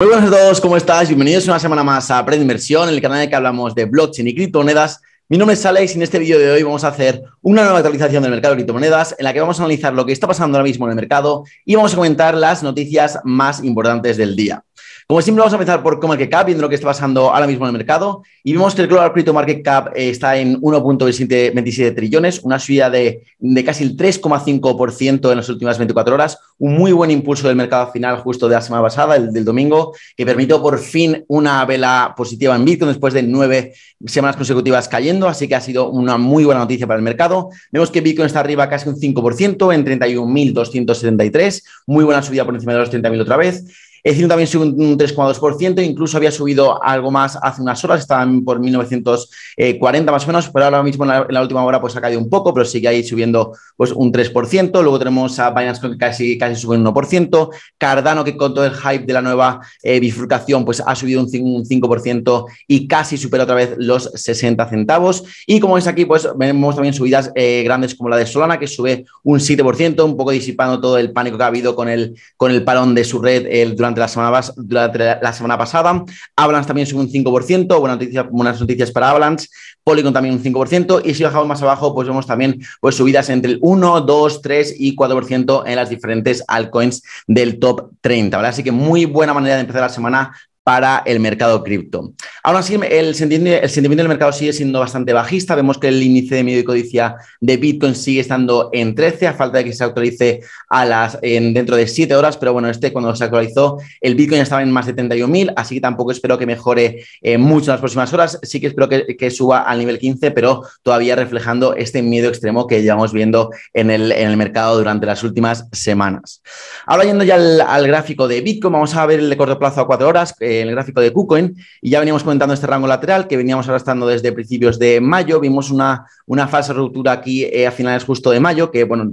Muy buenas a todos, ¿cómo estás? Bienvenidos una semana más a Aprende Inversión, el canal en el que hablamos de blockchain y criptomonedas. Mi nombre es Alex y en este vídeo de hoy vamos a hacer una nueva actualización del mercado de criptomonedas en la que vamos a analizar lo que está pasando ahora mismo en el mercado y vamos a comentar las noticias más importantes del día. Como siempre, vamos a empezar por CoinMarketCap, viendo lo que está pasando ahora mismo en el mercado. Y vemos que el Global Crypto Market Cap está en 1.27 trillones, una subida de, casi el 3,5% en las últimas 24 horas. Un muy buen impulso del mercado final justo de la semana pasada, el del domingo, que permitió por fin una vela positiva en Bitcoin después de nueve semanas consecutivas cayendo. Así que ha sido una muy buena noticia para el mercado. Vemos que Bitcoin está arriba casi un 5% en 31.273. Muy buena subida por encima de los 30.000 otra vez. Ethereum también sube un 3,2%, incluso había subido algo más hace unas horas, estaban por 1940 más o menos, pero ahora mismo en la, última hora pues ha caído un poco, pero sigue ahí subiendo pues un 3%. Luego tenemos a Binance que casi, casi sube un 1%, Cardano que con todo el hype de la nueva eh, bifurcación pues ha subido un 5%, y casi supera otra vez los 60 centavos. Y como veis aquí pues vemos también subidas eh, grandes como la de Solana que sube un 7%, un poco disipando todo el pánico que ha habido con el, con el parón de su red el, durante durante la semana pasada. Avalanche también sube un 5%, buenas noticias, buenas noticias para Avalanche. Polygon también un 5%. Y si bajamos más abajo, pues vemos también pues, subidas entre el 1, 2, 3 y 4% en las diferentes altcoins del top 30. ¿vale? Así que muy buena manera de empezar la semana para el mercado cripto. Aún así, el sentimiento, el sentimiento, del mercado sigue siendo bastante bajista. Vemos que el índice de miedo y codicia de Bitcoin sigue estando en 13, a falta de que se actualice a las, en, dentro de 7 horas, pero bueno, este cuando se actualizó, el Bitcoin estaba en más de 71.000, así que tampoco espero que mejore eh, mucho en las próximas horas. Sí que espero que, suba al nivel 15, pero todavía reflejando este miedo extremo que llevamos viendo en el, mercado durante las últimas semanas. Ahora yendo ya al, gráfico de Bitcoin, vamos a ver el de corto plazo a 4 horas. Eh, el gráfico de KuCoin y ya veníamos comentando este rango lateral que veníamos arrastrando desde principios de mayo. Vimos una, una falsa ruptura aquí eh, a finales justo de mayo, que bueno,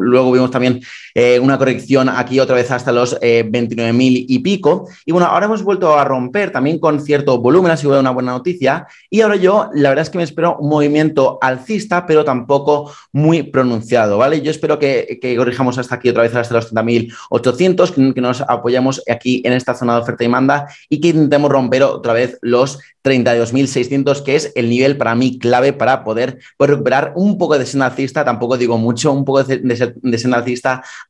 luego vimos también eh, una corrección aquí otra vez hasta los 29.000 eh, y pico. Y bueno, ahora hemos vuelto a romper también con cierto volumen, ha sido una buena noticia. Y ahora yo, la verdad es que me espero un movimiento alcista, pero tampoco muy pronunciado, ¿vale? Yo espero que, que corrijamos hasta aquí otra vez hasta los 30.800, que, que nos apoyamos aquí en esta zona de oferta y demanda y que intentemos romper otra vez los 32.600, que es el nivel para mí clave para poder recuperar un poco de senda tampoco digo mucho, un poco de, de,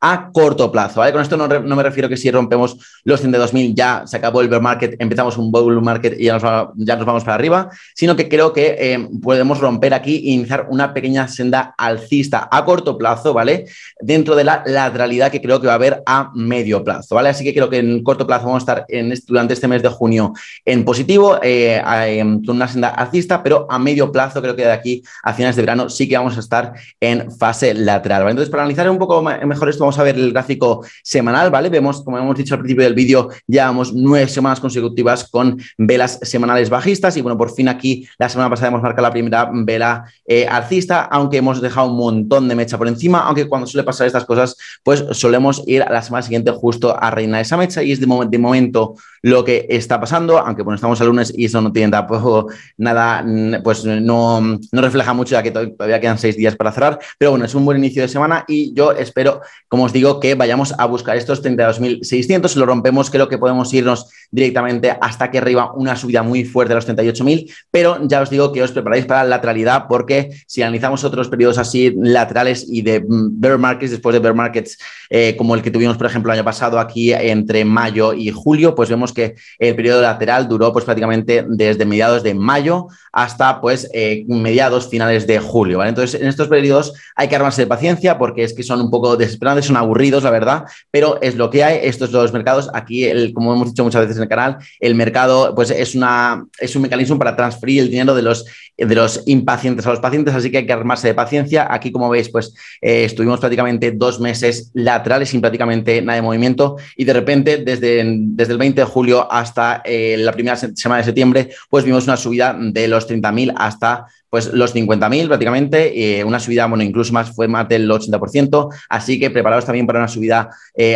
a corto plazo. ¿vale? Con esto no, me refiero que si rompemos los 32.000 ya se acabó el bear market, empezamos un bull market y ya nos, ya nos vamos para arriba, sino que creo que eh, podemos romper aquí e iniciar una pequeña senda alcista a corto plazo, ¿vale? Dentro de la lateralidad que creo que va a haber a medio plazo, ¿vale? Así que creo que en corto plazo vamos a estar en, durante este mes de junio en positivo. Eh, con una senda alcista, pero a medio plazo, creo que de aquí a finales de verano sí que vamos a estar en fase lateral. Entonces, para analizar un poco mejor esto, vamos a ver el gráfico semanal, ¿vale? Vemos, como hemos dicho al principio del vídeo, llevamos nueve semanas consecutivas con velas semanales bajistas y bueno, por fin aquí la semana pasada hemos marcado la primera vela eh, alcista, aunque hemos dejado un montón de mecha por encima, aunque cuando suele pasar estas cosas, pues solemos ir a la semana siguiente justo a reinar esa mecha y es de momento lo que está pasando, aunque bueno, estamos al lunes y eso no tiene tampoco nada, pues no, no refleja mucho ya que todavía quedan seis días para cerrar, pero bueno, es un buen inicio de semana y yo espero, como os digo, que vayamos a buscar estos 32.600, si lo rompemos creo que podemos irnos directamente hasta aquí arriba una subida muy fuerte a los 38.000, pero ya os digo que os preparáis para la lateralidad porque si analizamos otros periodos así laterales y de mm, bear markets, después de bear markets eh, como el que tuvimos, por ejemplo, el año pasado aquí entre mayo y julio, pues vemos que el periodo lateral duró pues prácticamente desde mediados de mayo hasta pues eh, mediados finales de julio, ¿vale? Entonces, en estos periodos hay que armarse de paciencia porque es que son un poco desesperantes, son aburridos, la verdad, pero es lo que hay, estos los mercados, aquí, el, como hemos dicho muchas veces en el canal, el mercado pues es, una, es un mecanismo para transferir el dinero de los, de los impacientes a los pacientes, así que hay que armarse de paciencia. Aquí, como veis, pues eh, estuvimos prácticamente dos meses laterales sin prácticamente nada de movimiento y de repente desde, desde el 20 de julio hasta eh, la primera semana de septiembre, pues vimos una subida de los 30.000 hasta pues los 50.000 prácticamente, una subida, bueno, incluso más, fue más del 80%, así que preparados también para una subida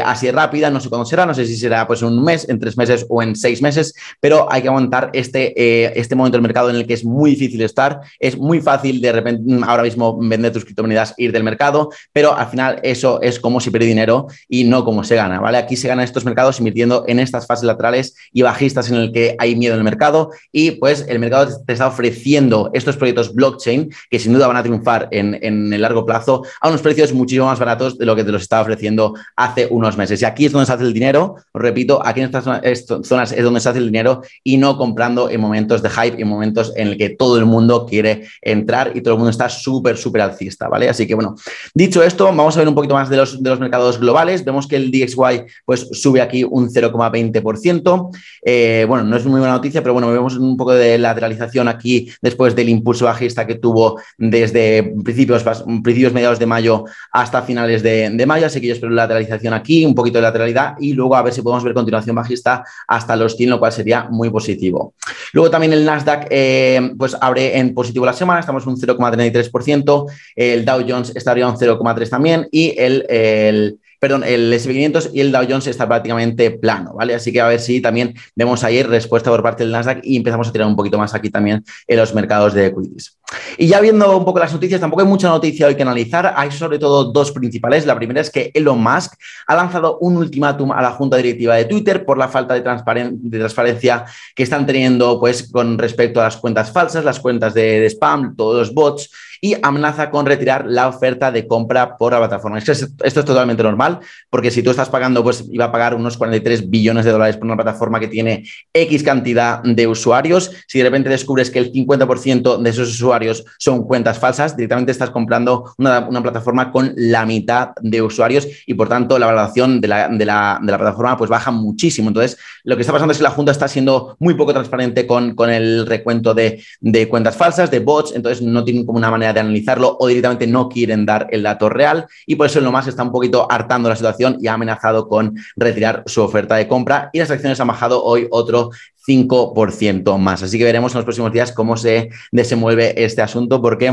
así rápida, no sé cuándo será, no sé si será pues un mes, en tres meses o en seis meses, pero hay que aguantar este, este momento del mercado en el que es muy difícil estar, es muy fácil de repente mm, ahora mismo vender tus criptomonedas, ir del mercado, pero al final eso es como si pierde dinero y no como se gana, ¿vale? Aquí se gana estos mercados invirtiendo en estas fases laterales y bajistas en el que hay miedo en el mercado y pues el mercado te está ofreciendo estos proyectos blockchain que sin duda van a triunfar en, en el largo plazo a unos precios muchísimo más baratos de lo que te los estaba ofreciendo hace unos meses. Y aquí es donde se hace el dinero, os repito, aquí en estas zonas es donde se hace el dinero y no comprando en momentos de hype, en momentos en el que todo el mundo quiere entrar y todo el mundo está súper, súper alcista, ¿vale? Así que bueno, dicho esto, vamos a ver un poquito más de los, de los mercados globales. Vemos que el DXY pues sube aquí un 0,20%. Eh, bueno, no es muy buena noticia, pero bueno, vemos un poco de lateralización aquí después del impulso bajista que tuvo desde principios, principios mediados de mayo hasta finales de, mayo. Así que yo espero lateralización aquí, un poquito de lateralidad y luego a ver si podemos ver continuación bajista hasta los 100, lo cual sería muy positivo. Luego también el Nasdaq eh, pues abre en positivo la semana, estamos un 0,33%, el Dow Jones estaría un 0,3 también y el perdón, el S500 y el Dow Jones está prácticamente plano, ¿vale? Así que a ver si también vemos ahí respuesta por parte del Nasdaq y empezamos a tirar un poquito más aquí también en los mercados de equities. Y ya viendo un poco las noticias, tampoco hay mucha noticia hoy que analizar, hay sobre todo dos principales. La primera es que Elon Musk ha lanzado un ultimátum a la junta directiva de Twitter por la falta de, transparencia que están teniendo pues con respecto a las cuentas falsas, las cuentas de, spam, todos los bots y amenaza con retirar la oferta de compra por la plataforma. Esto es, totalmente normal, porque si tú estás pagando, pues iba a pagar unos 43 billones de dólares por una plataforma que tiene X cantidad de usuarios. Si de repente descubres que el 50% de esos usuarios son cuentas falsas, directamente estás comprando una, plataforma con la mitad de usuarios y por tanto la valoración de la, de la, plataforma pues baja muchísimo. Entonces, lo que está pasando es que la Junta está siendo muy poco transparente con, con el recuento de, de cuentas falsas, de bots, entonces no tienen como una manera de analizarlo o directamente no quieren dar el dato real. Y por eso el más está un poquito hartando la situación y ha amenazado con retirar su oferta de compra. Y las acciones han bajado hoy otro 5% más. Así que veremos en los próximos días cómo se desenvuelve este asunto porque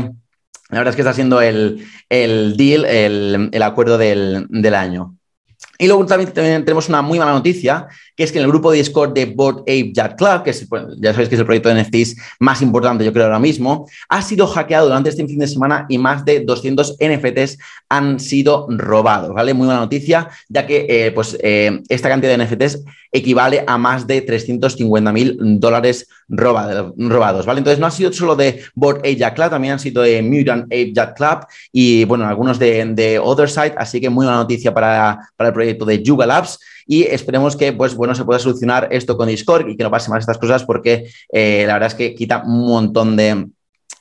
la verdad es que está siendo el, deal, el, acuerdo del, del año. Y luego también, tenemos una muy mala noticia, que es que en el grupo de Discord de Board Ape Yacht Club, que ya sabéis que es el proyecto de NFTs más importante, yo creo, ahora mismo, ha sido hackeado durante este fin de semana y más de 200 NFTs han sido robados, ¿vale? Muy buena noticia, ya que eh, pues, eh, esta cantidad de NFTs equivale a más de 350 mil dólares robados, ¿vale? Entonces no ha sido solo de Board Ape Yacht Club, también han sido de Mutant Ape Yacht Club y, bueno, algunos de, de Other Side, así que muy buena noticia para, para el proyecto de Yuga Labs y esperemos que pues, bueno, se pueda solucionar esto con Discord y que no pase más estas cosas porque eh, la verdad es que quita un montón de,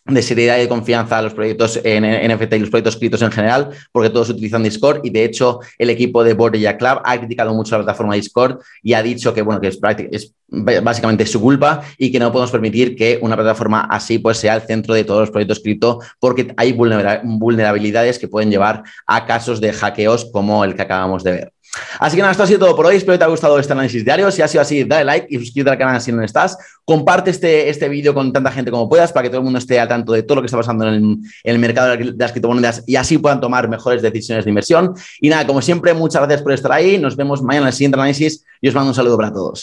de seriedad y de confianza a los proyectos en NFT y los proyectos escritos en general, porque todos utilizan Discord y de hecho el equipo de Borja Club ha criticado mucho la plataforma Discord y ha dicho que bueno que es, es, básicamente su culpa y que no podemos permitir que una plataforma así pues sea el centro de todos los proyectos cripto porque hay vulnerabilidades que pueden llevar a casos de hackeos como el que acabamos de ver. Así que nada, esto ha sido todo por hoy. Espero que te haya gustado este análisis diario. Si ha sido así, dale like y suscríbete al canal si no estás. Comparte este, este vídeo con tanta gente como puedas para que todo el mundo esté al tanto de todo lo que está pasando en el, en el mercado de las criptomonedas y así puedan tomar mejores decisiones de inversión. Y nada, como siempre, muchas gracias por estar ahí. Nos vemos mañana en el siguiente análisis y os mando un saludo para todos.